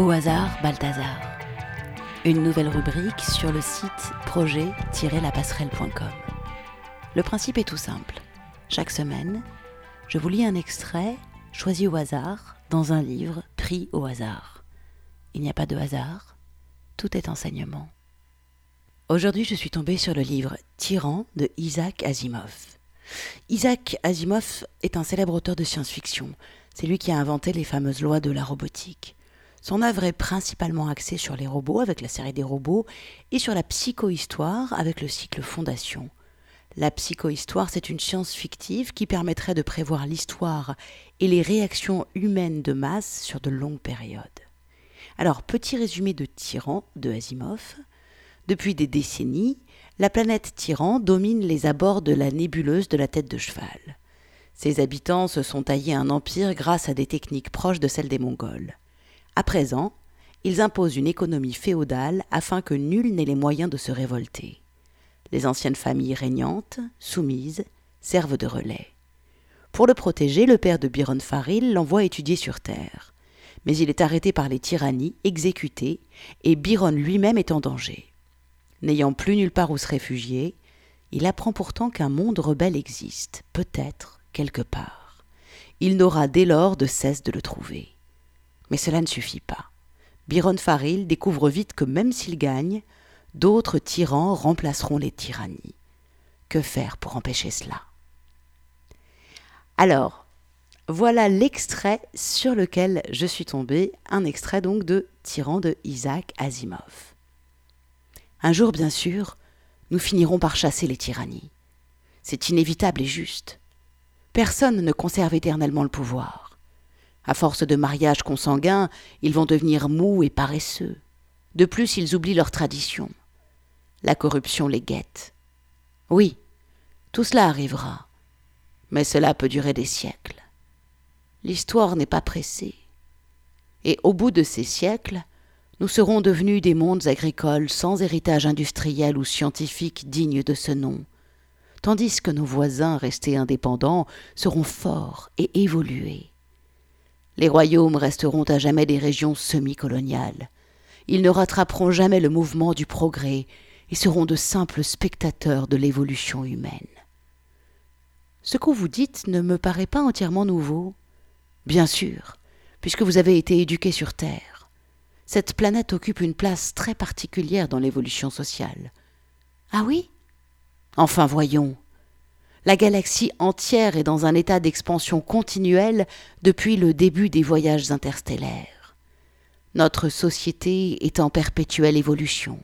Au hasard, Balthazar. Une nouvelle rubrique sur le site projet-lapasserelle.com. Le principe est tout simple. Chaque semaine, je vous lis un extrait choisi au hasard dans un livre pris au hasard. Il n'y a pas de hasard, tout est enseignement. Aujourd'hui, je suis tombée sur le livre Tyran de Isaac Asimov. Isaac Asimov est un célèbre auteur de science-fiction. C'est lui qui a inventé les fameuses lois de la robotique. Son œuvre est principalement axée sur les robots avec la série des robots et sur la psychohistoire avec le cycle Fondation. La psychohistoire, c'est une science fictive qui permettrait de prévoir l'histoire et les réactions humaines de masse sur de longues périodes. Alors, petit résumé de Tyran de Asimov. Depuis des décennies, la planète Tyran domine les abords de la nébuleuse de la tête de cheval. Ses habitants se sont taillés un empire grâce à des techniques proches de celles des Mongols. À présent, ils imposent une économie féodale afin que nul n'ait les moyens de se révolter. Les anciennes familles régnantes, soumises, servent de relais. Pour le protéger, le père de Byron Faril l'envoie étudier sur Terre. Mais il est arrêté par les tyrannies, exécuté, et Byron lui-même est en danger. N'ayant plus nulle part où se réfugier, il apprend pourtant qu'un monde rebelle existe, peut-être, quelque part. Il n'aura dès lors de cesse de le trouver. Mais cela ne suffit pas. Byron Faril découvre vite que même s'il gagne, d'autres tyrans remplaceront les tyrannies. Que faire pour empêcher cela? Alors, voilà l'extrait sur lequel je suis tombé, un extrait donc de Tyran de Isaac Asimov. Un jour, bien sûr, nous finirons par chasser les tyrannies. C'est inévitable et juste. Personne ne conserve éternellement le pouvoir. À force de mariages consanguins, ils vont devenir mous et paresseux. De plus, ils oublient leurs traditions. La corruption les guette. Oui, tout cela arrivera. Mais cela peut durer des siècles. L'histoire n'est pas pressée. Et au bout de ces siècles, nous serons devenus des mondes agricoles sans héritage industriel ou scientifique digne de ce nom, tandis que nos voisins restés indépendants seront forts et évolués. Les royaumes resteront à jamais des régions semi-coloniales. Ils ne rattraperont jamais le mouvement du progrès et seront de simples spectateurs de l'évolution humaine. Ce que vous dites ne me paraît pas entièrement nouveau. Bien sûr, puisque vous avez été éduqué sur Terre. Cette planète occupe une place très particulière dans l'évolution sociale. Ah oui? Enfin voyons, la galaxie entière est dans un état d'expansion continuelle depuis le début des voyages interstellaires. Notre société est en perpétuelle évolution.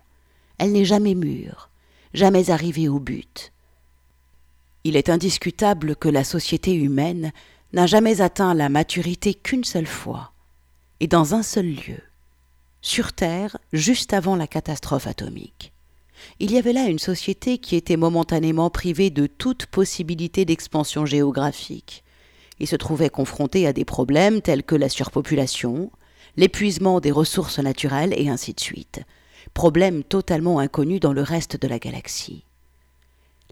Elle n'est jamais mûre, jamais arrivée au but. Il est indiscutable que la société humaine n'a jamais atteint la maturité qu'une seule fois, et dans un seul lieu, sur Terre, juste avant la catastrophe atomique il y avait là une société qui était momentanément privée de toute possibilité d'expansion géographique et se trouvait confrontée à des problèmes tels que la surpopulation, l'épuisement des ressources naturelles et ainsi de suite, problèmes totalement inconnus dans le reste de la galaxie.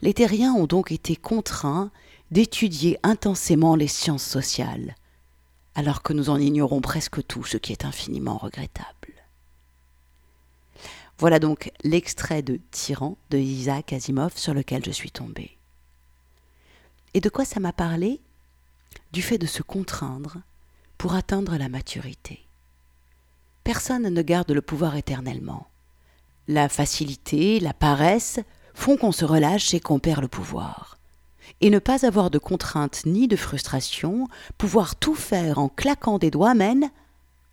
Les terriens ont donc été contraints d'étudier intensément les sciences sociales, alors que nous en ignorons presque tout, ce qui est infiniment regrettable. Voilà donc l'extrait de Tyran de Isaac Asimov sur lequel je suis tombée. Et de quoi ça m'a parlé? Du fait de se contraindre pour atteindre la maturité. Personne ne garde le pouvoir éternellement. La facilité, la paresse font qu'on se relâche et qu'on perd le pouvoir. Et ne pas avoir de contraintes ni de frustration, pouvoir tout faire en claquant des doigts mène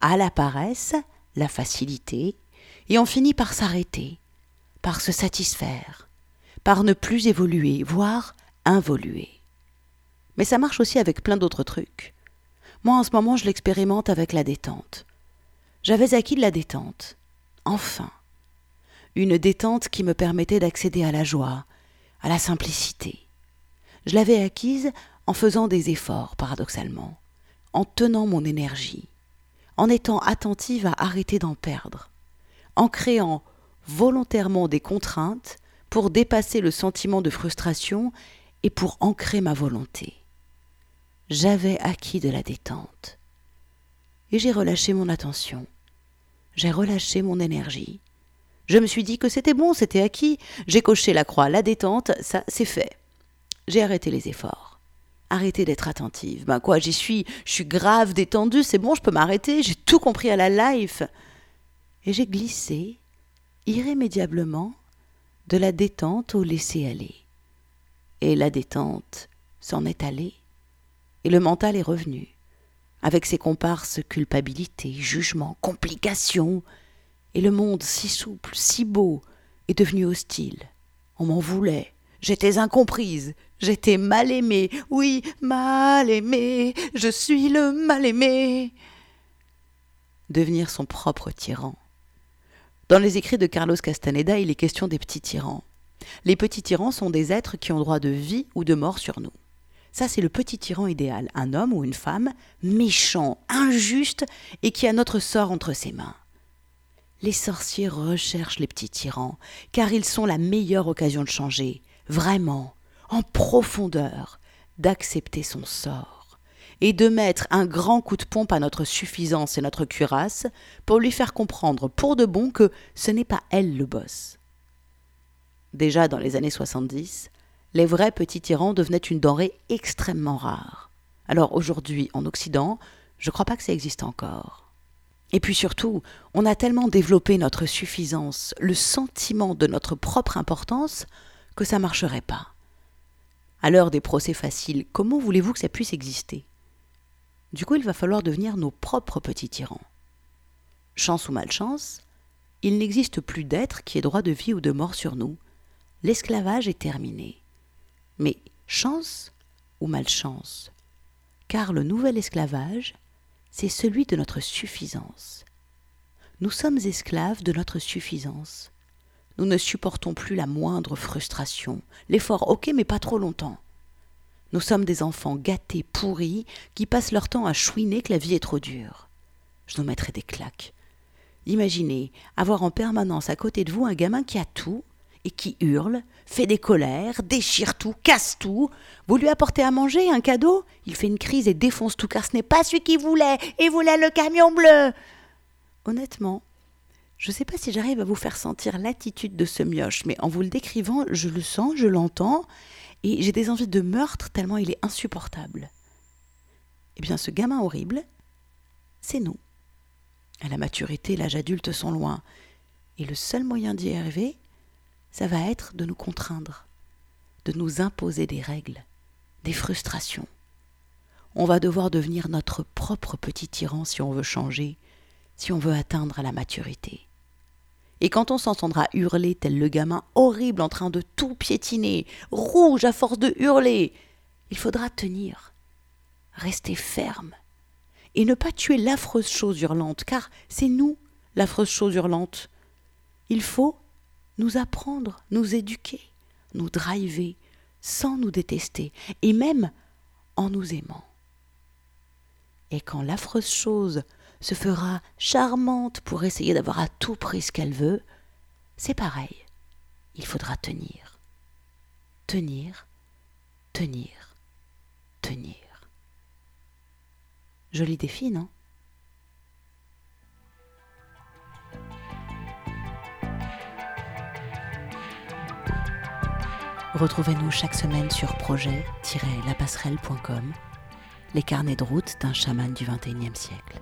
à la paresse, la facilité et on finit par s'arrêter, par se satisfaire, par ne plus évoluer, voire involuer. Mais ça marche aussi avec plein d'autres trucs. Moi, en ce moment, je l'expérimente avec la détente. J'avais acquis de la détente. Enfin. Une détente qui me permettait d'accéder à la joie, à la simplicité. Je l'avais acquise en faisant des efforts, paradoxalement, en tenant mon énergie, en étant attentive à arrêter d'en perdre, en créant volontairement des contraintes pour dépasser le sentiment de frustration et pour ancrer ma volonté. J'avais acquis de la détente. Et j'ai relâché mon attention. j'ai relâché mon énergie. Je me suis dit que c'était bon, c'était acquis. J'ai coché la croix, la détente, ça c'est fait. J'ai arrêté les efforts. Arrêté d'être attentive. Ben quoi, j'y suis, je suis grave détendue, c'est bon, je peux m'arrêter, j'ai tout compris à la life. Et j'ai glissé, irrémédiablement, de la détente au laisser-aller. Et la détente s'en est allée, et le mental est revenu, avec ses comparses culpabilité, jugement, complications, et le monde si souple, si beau, est devenu hostile. On m'en voulait, j'étais incomprise, j'étais mal aimée, oui, mal aimée, je suis le mal aimé. Devenir son propre tyran. Dans les écrits de Carlos Castaneda, il est question des petits tyrans. Les petits tyrans sont des êtres qui ont droit de vie ou de mort sur nous. Ça, c'est le petit tyran idéal, un homme ou une femme méchant, injuste et qui a notre sort entre ses mains. Les sorciers recherchent les petits tyrans, car ils sont la meilleure occasion de changer, vraiment, en profondeur, d'accepter son sort, et de mettre un grand coup de pompe à notre suffisance et notre cuirasse pour lui faire comprendre pour de bon que ce n'est pas elle le boss. Déjà dans les années 70, les vrais petits tyrans devenaient une denrée extrêmement rare. Alors aujourd'hui, en Occident, je ne crois pas que ça existe encore. Et puis surtout, on a tellement développé notre suffisance, le sentiment de notre propre importance, que ça marcherait pas. À l'heure des procès faciles, comment voulez-vous que ça puisse exister? Du coup, il va falloir devenir nos propres petits tyrans. Chance ou malchance, il n'existe plus d'être qui ait droit de vie ou de mort sur nous. L'esclavage est terminé. Mais chance ou malchance? Car le nouvel esclavage, c'est celui de notre suffisance. Nous sommes esclaves de notre suffisance. Nous ne supportons plus la moindre frustration. L'effort, ok, mais pas trop longtemps. Nous sommes des enfants gâtés, pourris, qui passent leur temps à chouiner que la vie est trop dure. Je nous mettrai des claques. Imaginez avoir en permanence à côté de vous un gamin qui a tout, et qui hurle, fait des colères, déchire tout, casse tout. Vous lui apportez à manger, un cadeau, il fait une crise et défonce tout car ce n'est pas celui qu'il voulait, il voulait le camion bleu. Honnêtement, je ne sais pas si j'arrive à vous faire sentir l'attitude de ce mioche, mais en vous le décrivant, je le sens, je l'entends, et j'ai des envies de meurtre tellement il est insupportable. Eh bien, ce gamin horrible, c'est nous. À la maturité, l'âge adulte sont loin, et le seul moyen d'y arriver, ça va être de nous contraindre, de nous imposer des règles, des frustrations. On va devoir devenir notre propre petit tyran si on veut changer, si on veut atteindre la maturité. Et quand on s'entendra hurler tel le gamin horrible en train de tout piétiner, rouge à force de hurler, il faudra tenir, rester ferme, et ne pas tuer l'affreuse chose hurlante, car c'est nous l'affreuse chose hurlante. Il faut nous apprendre, nous éduquer, nous driver, sans nous détester, et même en nous aimant. Et quand l'affreuse chose se fera charmante pour essayer d'avoir à tout prix ce qu'elle veut, c'est pareil. Il faudra tenir. Tenir, tenir, tenir. Joli défi, non? Retrouvez-nous chaque semaine sur projet-lapasserelle.com, les carnets de route d'un chaman du XXIe siècle.